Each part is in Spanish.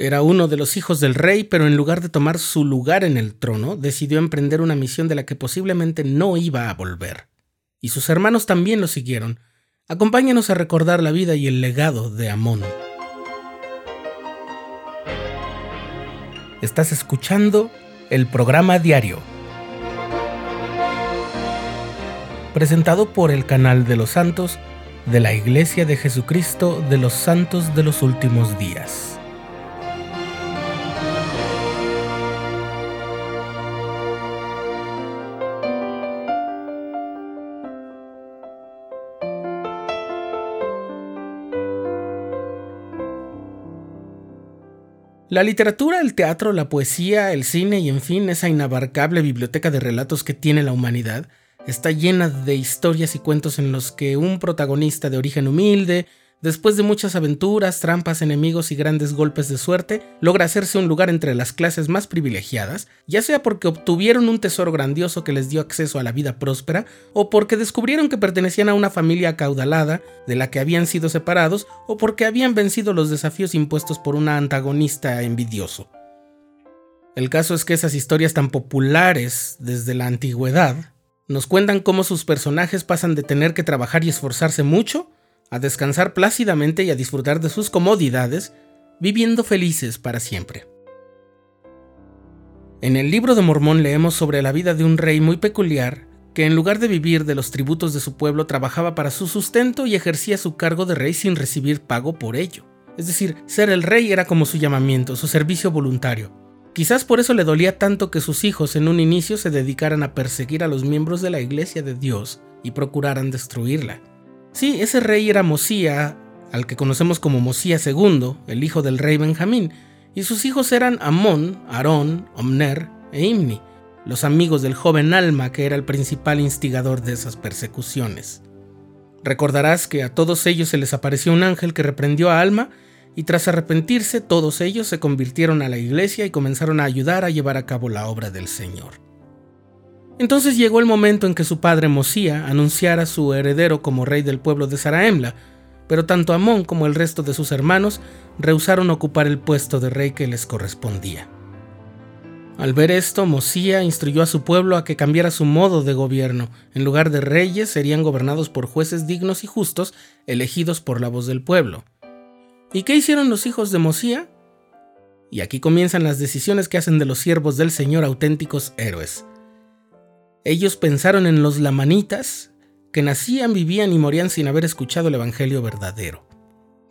Era uno de los hijos del rey, pero en lugar de tomar su lugar en el trono, decidió emprender una misión de la que posiblemente no iba a volver. Y sus hermanos también lo siguieron. Acompáñanos a recordar la vida y el legado de Amón. Estás escuchando el programa diario, presentado por el canal de los santos de la Iglesia de Jesucristo de los Santos de los Últimos Días. La literatura, el teatro, la poesía, el cine y en fin esa inabarcable biblioteca de relatos que tiene la humanidad está llena de historias y cuentos en los que un protagonista de origen humilde, Después de muchas aventuras, trampas, enemigos y grandes golpes de suerte, logra hacerse un lugar entre las clases más privilegiadas, ya sea porque obtuvieron un tesoro grandioso que les dio acceso a la vida próspera, o porque descubrieron que pertenecían a una familia acaudalada de la que habían sido separados, o porque habían vencido los desafíos impuestos por un antagonista envidioso. El caso es que esas historias tan populares desde la antigüedad nos cuentan cómo sus personajes pasan de tener que trabajar y esforzarse mucho a descansar plácidamente y a disfrutar de sus comodidades, viviendo felices para siempre. En el libro de Mormón leemos sobre la vida de un rey muy peculiar que en lugar de vivir de los tributos de su pueblo trabajaba para su sustento y ejercía su cargo de rey sin recibir pago por ello. Es decir, ser el rey era como su llamamiento, su servicio voluntario. Quizás por eso le dolía tanto que sus hijos en un inicio se dedicaran a perseguir a los miembros de la iglesia de Dios y procuraran destruirla. Sí, ese rey era Mosía, al que conocemos como Mosía II, el hijo del rey Benjamín, y sus hijos eran Amón, Aarón, Omner e Imni, los amigos del joven Alma que era el principal instigador de esas persecuciones. Recordarás que a todos ellos se les apareció un ángel que reprendió a Alma y tras arrepentirse todos ellos se convirtieron a la iglesia y comenzaron a ayudar a llevar a cabo la obra del Señor. Entonces llegó el momento en que su padre Mosía anunciara a su heredero como rey del pueblo de Saraemla, pero tanto Amón como el resto de sus hermanos rehusaron ocupar el puesto de rey que les correspondía. Al ver esto, Mosía instruyó a su pueblo a que cambiara su modo de gobierno. En lugar de reyes, serían gobernados por jueces dignos y justos, elegidos por la voz del pueblo. ¿Y qué hicieron los hijos de Mosía? Y aquí comienzan las decisiones que hacen de los siervos del Señor auténticos héroes. Ellos pensaron en los lamanitas, que nacían, vivían y morían sin haber escuchado el Evangelio verdadero.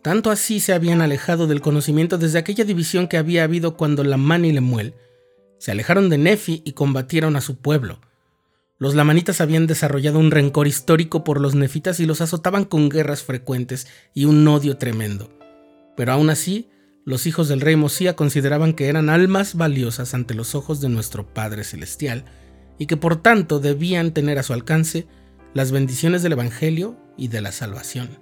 Tanto así se habían alejado del conocimiento desde aquella división que había habido cuando Lamán y Lemuel se alejaron de Nefi y combatieron a su pueblo. Los lamanitas habían desarrollado un rencor histórico por los nefitas y los azotaban con guerras frecuentes y un odio tremendo. Pero aún así, los hijos del rey Mosía consideraban que eran almas valiosas ante los ojos de nuestro Padre Celestial y que por tanto debían tener a su alcance las bendiciones del Evangelio y de la salvación.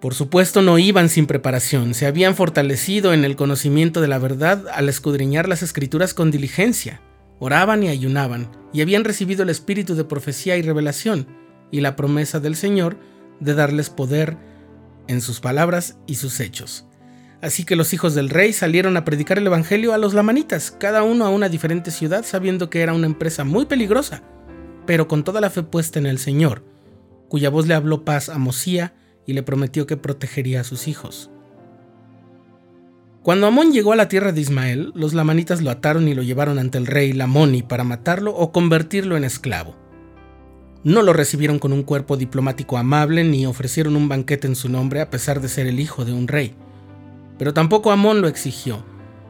Por supuesto no iban sin preparación, se habían fortalecido en el conocimiento de la verdad al escudriñar las escrituras con diligencia, oraban y ayunaban, y habían recibido el espíritu de profecía y revelación, y la promesa del Señor de darles poder en sus palabras y sus hechos. Así que los hijos del rey salieron a predicar el Evangelio a los lamanitas, cada uno a una diferente ciudad, sabiendo que era una empresa muy peligrosa, pero con toda la fe puesta en el Señor, cuya voz le habló paz a Mosía y le prometió que protegería a sus hijos. Cuando Amón llegó a la tierra de Ismael, los lamanitas lo ataron y lo llevaron ante el rey Lamoni para matarlo o convertirlo en esclavo. No lo recibieron con un cuerpo diplomático amable ni ofrecieron un banquete en su nombre a pesar de ser el hijo de un rey. Pero tampoco Amón lo exigió.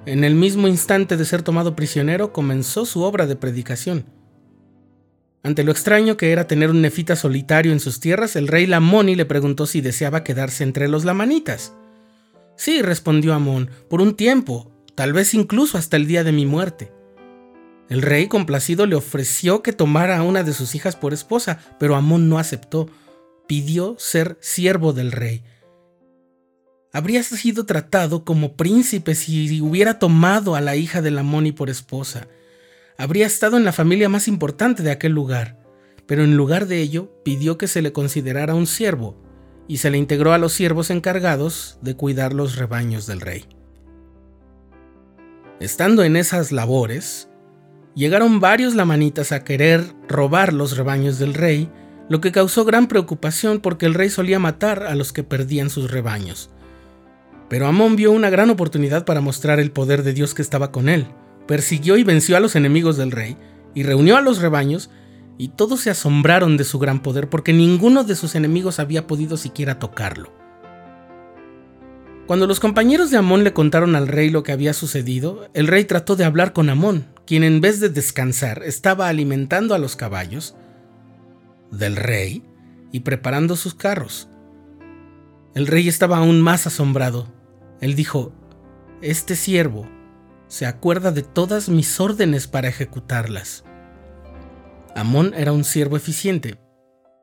En el mismo instante de ser tomado prisionero comenzó su obra de predicación. Ante lo extraño que era tener un nefita solitario en sus tierras, el rey Lamoni le preguntó si deseaba quedarse entre los lamanitas. Sí, respondió Amón, por un tiempo, tal vez incluso hasta el día de mi muerte. El rey, complacido, le ofreció que tomara a una de sus hijas por esposa, pero Amón no aceptó. Pidió ser siervo del rey habría sido tratado como príncipe si hubiera tomado a la hija de Lamoni por esposa. Habría estado en la familia más importante de aquel lugar, pero en lugar de ello pidió que se le considerara un siervo y se le integró a los siervos encargados de cuidar los rebaños del rey. Estando en esas labores, llegaron varios lamanitas a querer robar los rebaños del rey, lo que causó gran preocupación porque el rey solía matar a los que perdían sus rebaños. Pero Amón vio una gran oportunidad para mostrar el poder de Dios que estaba con él. Persiguió y venció a los enemigos del rey, y reunió a los rebaños, y todos se asombraron de su gran poder porque ninguno de sus enemigos había podido siquiera tocarlo. Cuando los compañeros de Amón le contaron al rey lo que había sucedido, el rey trató de hablar con Amón, quien en vez de descansar estaba alimentando a los caballos del rey y preparando sus carros. El rey estaba aún más asombrado. Él dijo, Este siervo se acuerda de todas mis órdenes para ejecutarlas. Amón era un siervo eficiente,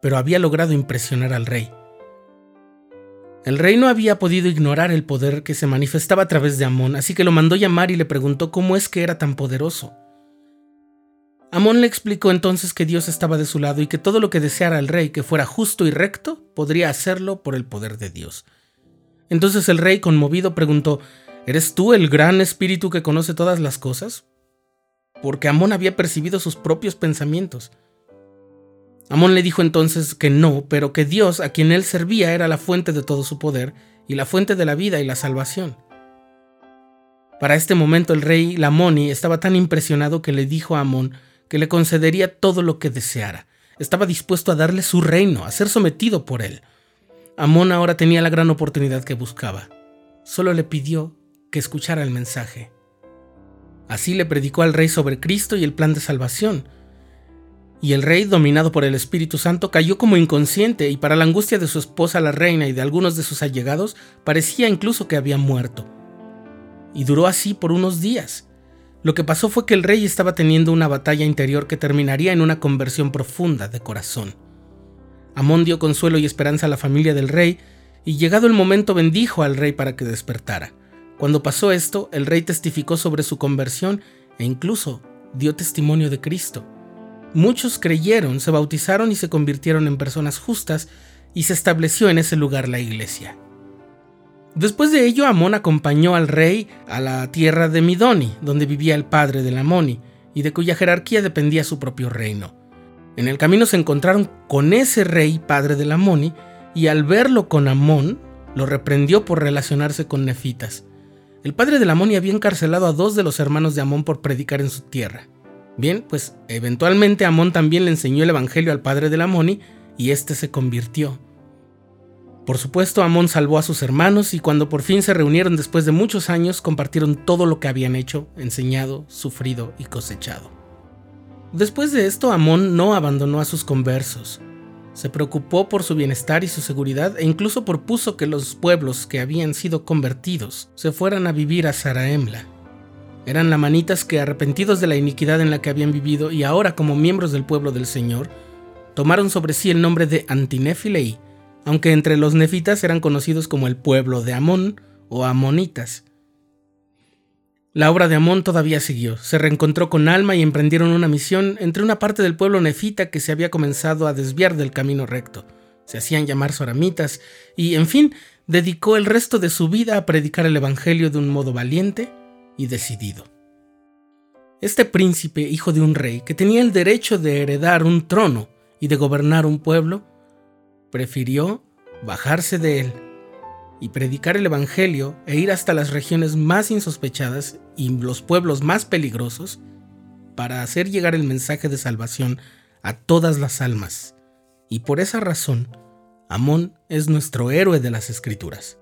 pero había logrado impresionar al rey. El rey no había podido ignorar el poder que se manifestaba a través de Amón, así que lo mandó llamar y le preguntó cómo es que era tan poderoso. Amón le explicó entonces que Dios estaba de su lado y que todo lo que deseara el rey que fuera justo y recto podría hacerlo por el poder de Dios. Entonces el rey, conmovido, preguntó, ¿Eres tú el gran espíritu que conoce todas las cosas? Porque Amón había percibido sus propios pensamientos. Amón le dijo entonces que no, pero que Dios a quien él servía era la fuente de todo su poder y la fuente de la vida y la salvación. Para este momento el rey Lamoni estaba tan impresionado que le dijo a Amón que le concedería todo lo que deseara. Estaba dispuesto a darle su reino, a ser sometido por él. Amón ahora tenía la gran oportunidad que buscaba. Solo le pidió que escuchara el mensaje. Así le predicó al rey sobre Cristo y el plan de salvación y el rey, dominado por el Espíritu Santo, cayó como inconsciente y para la angustia de su esposa la reina y de algunos de sus allegados, parecía incluso que había muerto. Y duró así por unos días. Lo que pasó fue que el rey estaba teniendo una batalla interior que terminaría en una conversión profunda de corazón. Amón dio consuelo y esperanza a la familia del rey, y llegado el momento bendijo al rey para que despertara. Cuando pasó esto, el rey testificó sobre su conversión e incluso dio testimonio de Cristo. Muchos creyeron, se bautizaron y se convirtieron en personas justas y se estableció en ese lugar la iglesia. Después de ello, Amón acompañó al rey a la tierra de Midoni, donde vivía el padre de Amoni, y de cuya jerarquía dependía su propio reino. En el camino se encontraron con ese rey padre de Amoni, y al verlo con Amón, lo reprendió por relacionarse con nefitas. El padre de Amoni había encarcelado a dos de los hermanos de Amón por predicar en su tierra. Bien, pues eventualmente Amón también le enseñó el Evangelio al padre de Amoni y éste se convirtió. Por supuesto, Amón salvó a sus hermanos y cuando por fin se reunieron después de muchos años compartieron todo lo que habían hecho, enseñado, sufrido y cosechado. Después de esto, Amón no abandonó a sus conversos. Se preocupó por su bienestar y su seguridad e incluso propuso que los pueblos que habían sido convertidos se fueran a vivir a Saraemla, eran lamanitas que, arrepentidos de la iniquidad en la que habían vivido y ahora como miembros del pueblo del Señor, tomaron sobre sí el nombre de Antinefilei, aunque entre los nefitas eran conocidos como el pueblo de Amón o Amonitas. La obra de Amón todavía siguió. Se reencontró con Alma y emprendieron una misión entre una parte del pueblo nefita que se había comenzado a desviar del camino recto. Se hacían llamar soramitas y, en fin, dedicó el resto de su vida a predicar el Evangelio de un modo valiente y decidido. Este príncipe, hijo de un rey, que tenía el derecho de heredar un trono y de gobernar un pueblo, prefirió bajarse de él y predicar el Evangelio e ir hasta las regiones más insospechadas y los pueblos más peligrosos para hacer llegar el mensaje de salvación a todas las almas. Y por esa razón, Amón es nuestro héroe de las Escrituras.